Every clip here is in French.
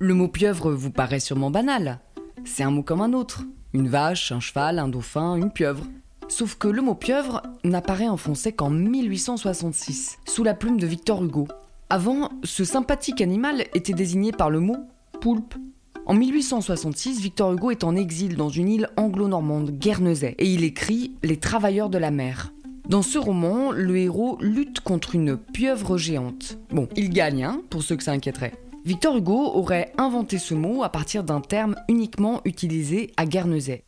Le mot pieuvre vous paraît sûrement banal. C'est un mot comme un autre. Une vache, un cheval, un dauphin, une pieuvre. Sauf que le mot pieuvre n'apparaît en français qu'en 1866, sous la plume de Victor Hugo. Avant, ce sympathique animal était désigné par le mot poulpe. En 1866, Victor Hugo est en exil dans une île anglo-normande, Guernesey, et il écrit Les travailleurs de la mer. Dans ce roman, le héros lutte contre une pieuvre géante. Bon, il gagne, hein, pour ceux que ça inquiéterait. Victor Hugo aurait inventé ce mot à partir d'un terme uniquement utilisé à Guernesey.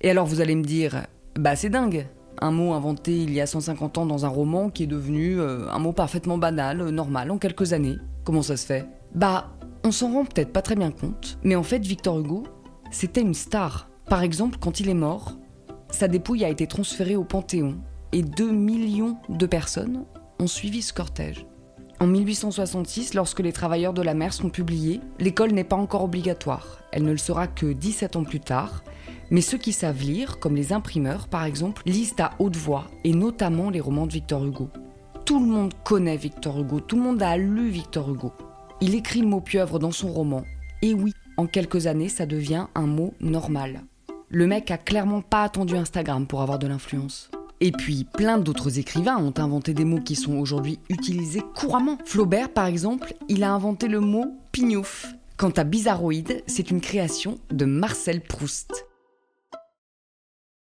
Et alors vous allez me dire, bah c'est dingue, un mot inventé il y a 150 ans dans un roman qui est devenu euh, un mot parfaitement banal, euh, normal, en quelques années. Comment ça se fait? Bah, on s'en rend peut-être pas très bien compte, mais en fait Victor Hugo, c'était une star. Par exemple, quand il est mort, sa dépouille a été transférée au Panthéon et 2 millions de personnes ont suivi ce cortège. En 1866, lorsque les travailleurs de la mer sont publiés, l'école n'est pas encore obligatoire. Elle ne le sera que 17 ans plus tard. Mais ceux qui savent lire, comme les imprimeurs par exemple, lisent à haute voix, et notamment les romans de Victor Hugo. Tout le monde connaît Victor Hugo, tout le monde a lu Victor Hugo. Il écrit le mot pieuvre dans son roman, et oui, en quelques années, ça devient un mot normal. Le mec a clairement pas attendu Instagram pour avoir de l'influence. Et puis, plein d'autres écrivains ont inventé des mots qui sont aujourd'hui utilisés couramment. Flaubert, par exemple, il a inventé le mot pignouf. Quant à bizarroïde, c'est une création de Marcel Proust.